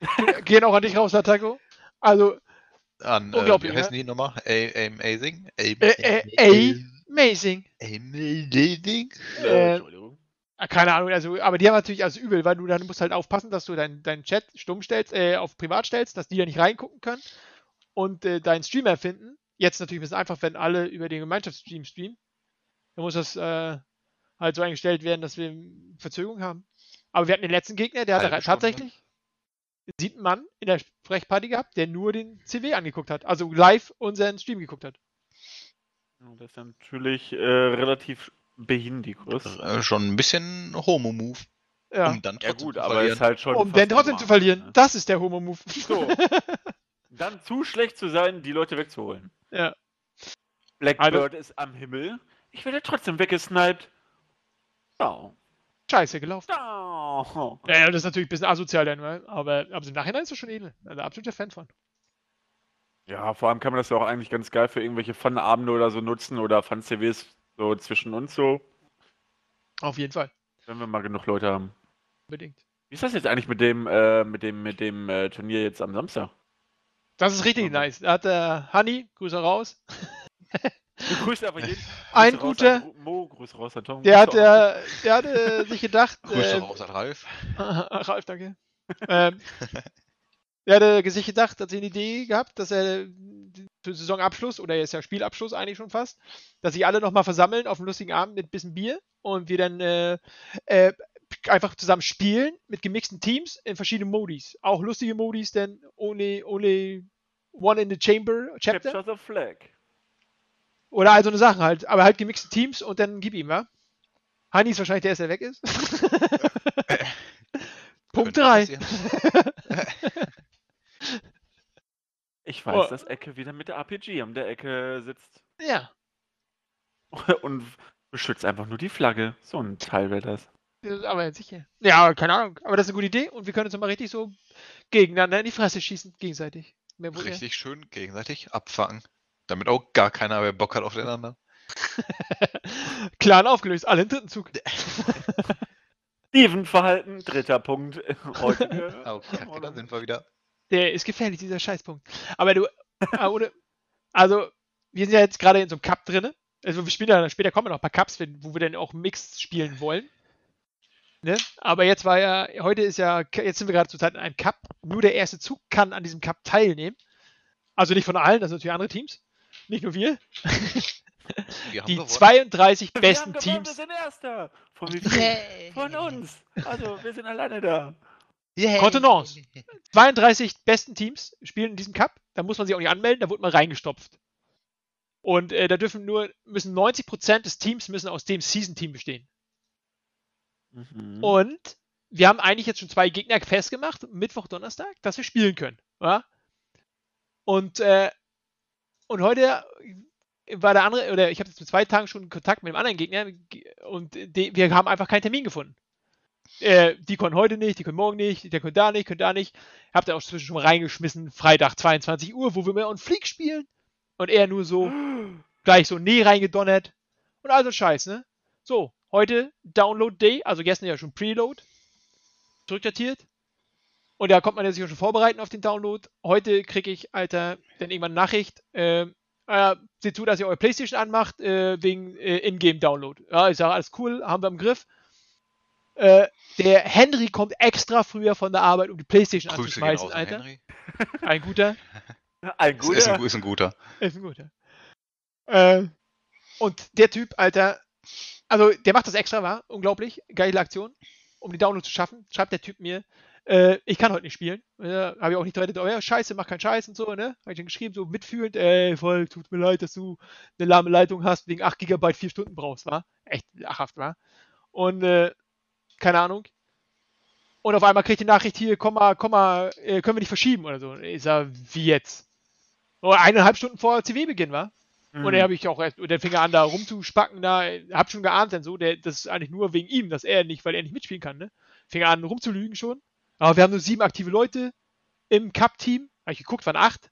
Gehen auch an dich raus, Lataco. Also, An, Unglaublich, äh, wie heißen die nochmal? A- Amazing? A- amazing. Amazing? Äh, Entschuldigung. Ah, Keine Ahnung, also, aber die haben natürlich also übel, weil du dann musst halt aufpassen, dass du deinen dein Chat stumm stellst, äh, auf privat stellst, dass die da nicht reingucken können und äh, deinen Streamer finden. Jetzt natürlich ein bisschen einfach, wenn alle über den Gemeinschaftsstream streamen. Dann muss das äh, halt so eingestellt werden, dass wir Verzögerung haben. Aber wir hatten den letzten Gegner, der hatte Halbe Einen siebten Mann in der Sprechparty gehabt, der nur den CW angeguckt hat. Also live unseren Stream geguckt hat. Das ist natürlich äh, relativ behindikus. Äh, schon ein bisschen Homo-Move. Ja. Um dann Ja trotzdem gut, zu aber verlieren. ist halt schon. um den trotzdem normal, zu verlieren. ne? Das ist der Homo-Move. So. Dann zu schlecht zu sein, die Leute wegzuholen. ja. Blackbird ist am Himmel. Ich werde trotzdem weggesniped. Ciao. Scheiße gelaufen. Ciao. Ja, das ist natürlich ein bisschen asozial dann, aber, aber im Nachhinein ist das schon edel. Also absoluter Fan von. Ja, vor allem kann man das ja auch eigentlich ganz geil für irgendwelche Fun-Abende oder so nutzen oder Fun-CWs so zwischen uns so, Auf jeden Fall. wenn wir mal genug Leute haben. Unbedingt. Wie ist das jetzt eigentlich mit dem, äh, mit dem, mit dem äh, Turnier jetzt am Samstag? Das ist richtig Mhm. nice. Da hat der Honey, Grüße raus, Du grüßt aber jeden. Ein guter- Mo, Grüße raus an Tom. Der hat, äh, der hat äh, sich gedacht, Grüße äh, raus an Ralf. Ralf, danke. ähm, er hatte sich gedacht, hat sich eine Idee gehabt, dass er zu Saisonabschluss oder jetzt ja Spielabschluss eigentlich schon fast, dass sich alle nochmal versammeln auf einem lustigen Abend mit ein bisschen Bier und wir dann äh, äh, einfach zusammen spielen mit gemixten Teams in verschiedenen Modis. Auch lustige Modis, denn only, only one in the chamber chapter. Capture the flag. Oder all so eine Sachen halt. Aber halt gemixte Teams und dann gib ihm, wa? Hani ist wahrscheinlich der, erste, der weg ist. Punkt Könnte 3. passieren. Ich weiß, Oh. dass Ecke wieder mit der RPG um der Ecke sitzt Ja. und beschützt einfach nur die Flagge. So ein Teil wäre das. Aber sicher. Ja, keine Ahnung. Aber das ist eine gute Idee und wir können uns mal richtig so gegeneinander in die Fresse schießen, gegenseitig. Richtig schön gegenseitig abfangen. Damit auch gar keiner mehr Bock hat auf den anderen. Clan aufgelöst, alle im dritten Zug. Steven-Verhalten, dritter Punkt. Heutige. Oh, kacke, da sind wir wieder. Der ist gefährlich, dieser Scheißpunkt. Aber du, ah, ohne, also, wir sind ja jetzt gerade in so einem Cup drinne. Also, wir spielen ja, später kommen noch ein paar Cups, wo wir dann auch Mixed spielen wollen. Ne? Aber jetzt war ja, heute ist ja, jetzt sind wir gerade zurzeit in einem Cup. Nur der erste Zug kann an diesem Cup teilnehmen. Also nicht von allen, das sind natürlich andere Teams. Nicht nur wir. Wir Die gewonnen. 32 Wir besten haben gewonnen, Teams. Wir sind Erster. Von viel? Von uns. Also, wir sind alleine da. Kontenance. 32 besten Teams spielen in diesem Cup. Da muss man sich auch nicht anmelden, da wird man reingestopft. Und äh, da dürfen nur, müssen 90% des Teams müssen aus dem Season-Team bestehen. Mhm. Und wir haben eigentlich jetzt schon zwei Gegner festgemacht, Mittwoch, Donnerstag, dass wir spielen können. Ja? Und, äh, und heute war der andere, oder ich habe jetzt mit zwei Tagen schon Kontakt mit dem anderen Gegner und die, wir haben einfach keinen Termin gefunden. Äh, die können heute nicht, die können morgen nicht, der können da nicht, können da nicht. Habt ihr auch zwischen schon mal reingeschmissen, Freitag 22 Uhr, wo wir mehr und Flieg spielen. Und er nur so gleich so nee reingedonnert. Und also Scheiß, ne? So, heute Download Day, also gestern ja schon Preload. Zurückdatiert. Und da kommt man ja sich auch schon vorbereiten auf den Download. Heute kriege ich, Alter, dann irgendwann eine Nachricht. Äh, äh, seht zu, dass ihr eure Playstation anmacht, äh, wegen äh, Ingame-Download. Ja, ich sage, alles cool, haben wir im Griff. Äh, der Henry kommt extra früher von der Arbeit, um die Playstation Grüße gehen anzuschmeißen, an Alter. Henry. Ein guter. Ein Ist, ist, ein, guter. ist ein guter. Ist ein guter. Äh, und der Typ, Alter, also der macht das extra, war unglaublich, geile Aktion, um den Download zu schaffen. Schreibt der Typ mir, äh, ich kann heute nicht spielen. Äh, Habe ich auch nicht gerettet, oh ja, scheiße, mach keinen Scheiß und so, ne? Habe ich dann geschrieben, so mitfühlend, ey, voll, tut mir leid, dass du eine lahme Leitung hast, wegen 8 GB 4 Stunden brauchst, war? Echt lachhaft, war? Und, äh, keine Ahnung. Und auf einmal kriegt die Nachricht hier, komm mal, komm mal, äh, können wir nicht verschieben oder so. Ich sag, wie jetzt? Oh, eineinhalb Stunden vor CW-Beginn war. Mhm. Und dann habe ich auch erst, und dann fing er an, da rumzuspacken, da, hab schon geahnt dann so, der, das ist eigentlich nur wegen ihm, dass er nicht, weil er nicht mitspielen kann, ne? Fing er an, rumzulügen schon. Aber wir haben nur sieben aktive Leute im Cup-Team. Habe ich geguckt, waren acht.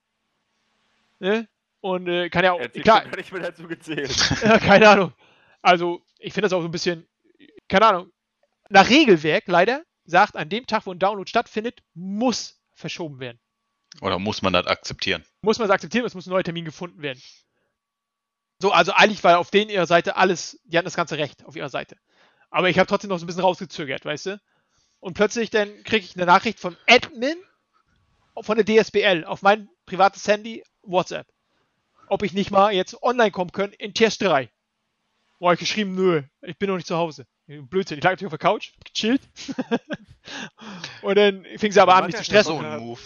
Ne? Und äh, kann ja auch, Er sich klar, gar nicht mehr dazu gezählt. ja, keine Ahnung. Also, ich finde das auch so ein bisschen, keine Ahnung. Nach Regelwerk, leider, sagt, an dem Tag, wo ein Download stattfindet, muss verschoben werden. Oder muss man das akzeptieren? Muss man es akzeptieren, es muss ein neuer Termin gefunden werden. So, also eigentlich war auf denen ihrer Seite alles, die hatten das ganze Recht auf ihrer Seite. Aber ich habe trotzdem noch so ein bisschen rausgezögert, weißt du? Und plötzlich dann kriege ich eine Nachricht vom Admin von der DSBL auf mein privates Handy, WhatsApp. Ob ich nicht mal jetzt online kommen können in Test 3. Wo ich geschrieben, nö, ich bin noch nicht zu Hause. Blödsinn, ich lag natürlich auf der Couch, gechillt. und dann fing sie aber an, mich zu stressen. So ein Move.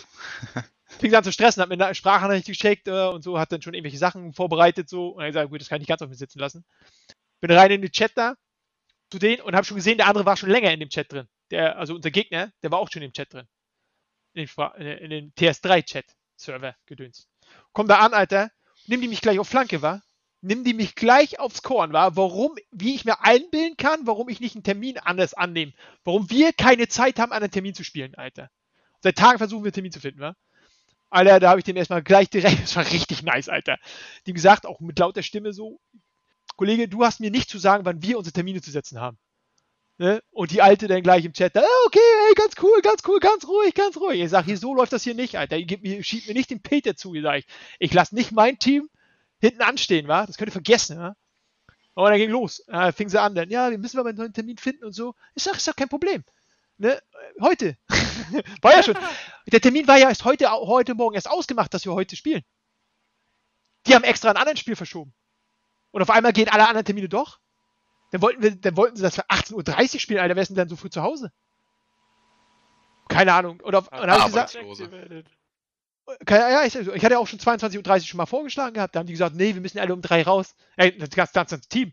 Fing sie an zu stressen, hat mir eine Sprachnachricht geschickt äh, und so, hat dann schon irgendwelche Sachen vorbereitet so. Und dann gesagt, gut, das kann ich nicht ganz auf mich sitzen lassen. Bin rein in den Chat da, zu denen und habe schon gesehen, der andere war schon länger in dem Chat drin. Der, also unser Gegner, der war auch schon im Chat drin. In den, den- in den TS3-Chat-Server gedönst. Komm da an, Alter. Nimm die mich gleich auf Flanke, war. Nimm die mich gleich aufs Korn, war. Warum, wie ich mir einbilden kann, warum ich nicht einen Termin anders annehme. Warum wir keine Zeit haben, einen Termin zu spielen, Alter. Seit Tagen versuchen wir einen Termin zu finden, wa? Alter, da habe ich dem erstmal gleich direkt, das war richtig nice, Alter. Dem gesagt, auch mit lauter Stimme so, Kollege, du hast mir nicht zu sagen, wann wir unsere Termine zu setzen haben. Ne? Und die Alte dann gleich im Chat, ah, okay, ey, ganz cool, ganz cool, ganz ruhig, ganz ruhig. Ich sag, hier, so läuft das hier nicht, Alter. Ihr mir, schiebt mir nicht den Peter zu, sag ich. Ich lasse nicht mein Team hinten anstehen, war. Das könnt ihr vergessen, wa? Und dann ging los. Ja, fing sie an, dann, ja, wir müssen mal einen neuen Termin finden und so. Ich sag, ist doch kein Problem. Ne? Heute. war ja schon. Der Termin war ja erst heute, heute Morgen erst ausgemacht, dass wir heute spielen. Die haben extra ein anderes Spiel verschoben. Und auf einmal gehen alle anderen Termine doch. Dann wollten, wir, dann wollten sie das für 18.30 Uhr spielen, Alter, wer ist denn dann so früh zu Hause? Keine Ahnung. Und, auf, dann habe ich gesagt, ja, ich, ich hatte auch schon 22.30 Uhr schon mal vorgeschlagen gehabt. Da haben die gesagt, nee, wir müssen alle um drei raus. Ey, das ganze, ganze Team.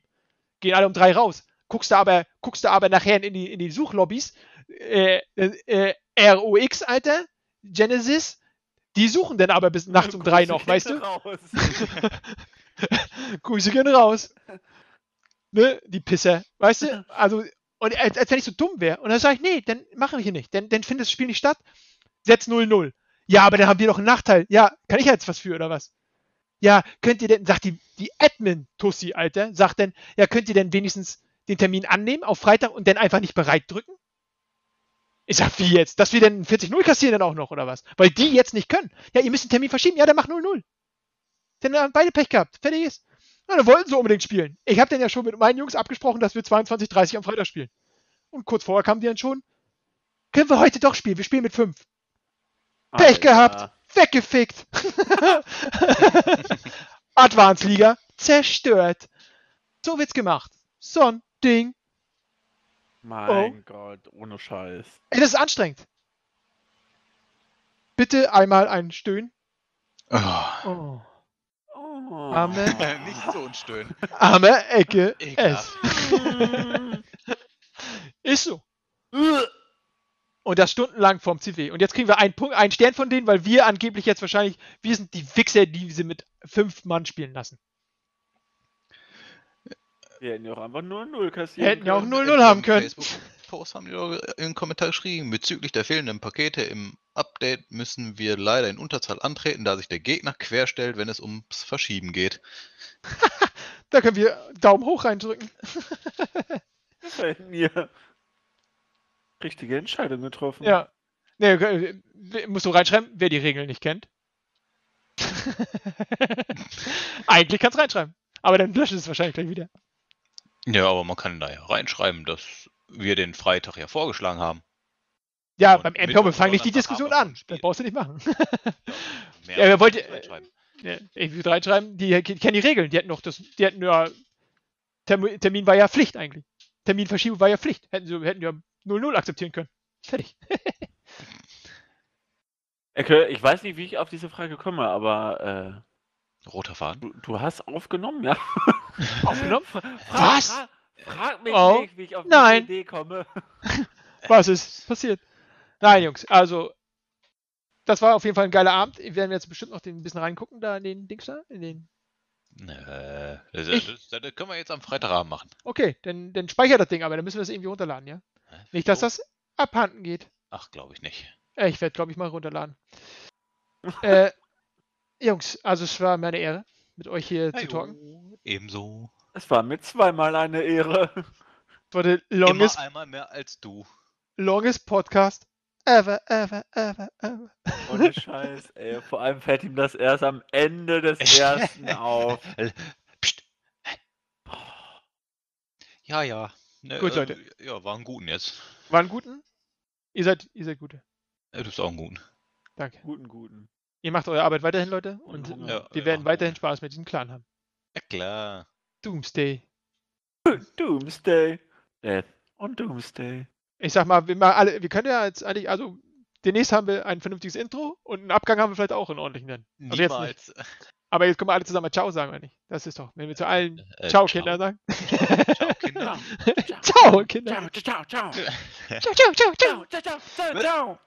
Gehen alle um drei raus. Guckst du aber, guckst du aber nachher in die, in die Suchlobbys, äh, äh, ROX, Alter, Genesis, die suchen dann aber bis nachts um drei noch, weißt du? Grüße gehen raus. Ne, die Pisser, weißt du? Also, und als, als wenn ich so dumm wäre. Und dann sage ich, nee, dann machen wir hier nicht. Dann, dann findet das Spiel nicht statt. Setz 0-0. Ja, aber dann haben wir doch einen Nachteil. Ja, kann ich jetzt was für, oder was? Ja, könnt ihr denn, sagt die, die Admin-Tussi, Alter, sagt dann, ja, könnt ihr denn wenigstens den Termin annehmen auf Freitag und dann einfach nicht bereit drücken? Ich sag, wie jetzt? Dass wir denn 40-0 kassieren dann auch noch, oder was? Weil die jetzt nicht können. Ja, ihr müsst den Termin verschieben. Ja, dann mach 0-0. Dann haben beide Pech gehabt. Fertig ist. Ja, dann wollten sie unbedingt spielen. Ich habe dann ja schon mit meinen Jungs abgesprochen, dass wir 22.30 am Freitag spielen. Und kurz vorher kamen die dann schon, können wir heute doch spielen. Wir spielen mit 5. Pech Alter. gehabt. Weggefickt. Advanced Liga zerstört. So wird's gemacht. So ein Ding. Mein Gott, ohne Scheiß. Ey, das ist anstrengend. Bitte einmal ein Stöhnen. Oh. Oh. Oh. Amen. Nicht so ein Stöhnen. Arme Ecke S. Ist so. Und das stundenlang vorm CW. Und jetzt kriegen wir einen Punkt, einen Stern von denen, weil wir angeblich jetzt wahrscheinlich, wir sind die Wichser, die sie mit fünf Mann spielen lassen. Wir hätten ja auch einfach nur 0 kassieren Hätten ja auch können. 0-0 haben können. Facebook-Post haben die doch im Kommentar geschrieben. Bezüglich der fehlenden Pakete im Update müssen wir leider in Unterzahl antreten, da sich der Gegner querstellt, wenn es ums Verschieben geht. Da können wir Daumen hoch reindrücken. Hätten hier richtige Entscheidung getroffen. Ja. Nee, musst du reinschreiben, wer die Regeln nicht kennt. Eigentlich kannst du reinschreiben. Aber dann löschen es wahrscheinlich gleich wieder. Ja, aber man kann da ja reinschreiben, dass wir den Freitag ja vorgeschlagen haben. Ja, Und beim wir und fangen nicht die Diskussion wir an. Das brauchst du nicht machen. Ja, wer wollte- kann man reinschreiben. Ja, ich würde reinschreiben, die kennen die Regeln. Die hätten noch das, die hätten ja, Termin, Termin war ja Pflicht eigentlich. Terminverschiebung war ja Pflicht. Hätten sie hätten ja 0-0 akzeptieren können. Fertig. Ecke, ich weiß nicht, wie ich auf diese Frage komme, aber Roter äh, Faden. du, du hast aufgenommen, ja? Aufgenommen? Frag, Was? Frag, frag mich Oh, nicht, wie ich auf nein. diese Idee komme. Was ist passiert? Nein, Jungs, also das war auf jeden Fall ein geiler Abend. Wir werden jetzt bestimmt noch den, ein bisschen reingucken, da in den Dings da, in den. Nö, das, das, das können wir jetzt am Freitagabend machen. Okay, dann, dann speichert das Ding, aber dann müssen wir das irgendwie runterladen, ja? Hä? Nicht, dass das abhanden geht. Ach, glaube ich nicht. Äh, ich werde, glaube ich, mal runterladen. äh, Jungs, also es war meine Ehre, mit euch hier zu talken. Ebenso. Es war mir zweimal eine Ehre. Es war der longest, Immer einmal mehr als du. longest Podcast ever, ever, ever, ever. Ohne Scheiß, ey. Vor allem fällt ihm das erst am Ende des ersten auf. Psst. Ja, ja. Ne, Gut, äh, Leute. Ja, war ein guten jetzt. War ein guten? Ihr seid, ihr seid gute. Äh, Du bist auch ein guten. Danke. Guten, guten. Ihr macht eure Arbeit weiterhin, Leute, und Und Hunger. Ja, wir ja. werden weiterhin Spaß mit diesem Clan haben. Ja, klar. Doomsday. Doomsday. Death on Doomsday. Ich sag mal, wir, mal alle, wir können ja jetzt eigentlich, also demnächst haben wir ein vernünftiges Intro und einen Abgang haben wir vielleicht auch einen ordentlichen dann. Also jetzt nicht. Niemals. Aber jetzt können wir alle zusammen mal Ciao sagen, oder nicht? Das ist doch, wenn wir zu allen Äh, Ciao, ciao. Kinder sagen. Ciao, Kinder. Ciao, Kinder. Ciao, ciao, ciao. Ciao, ciao, ciao, ciao. Ciao, ciao, ciao, ciao, ciao.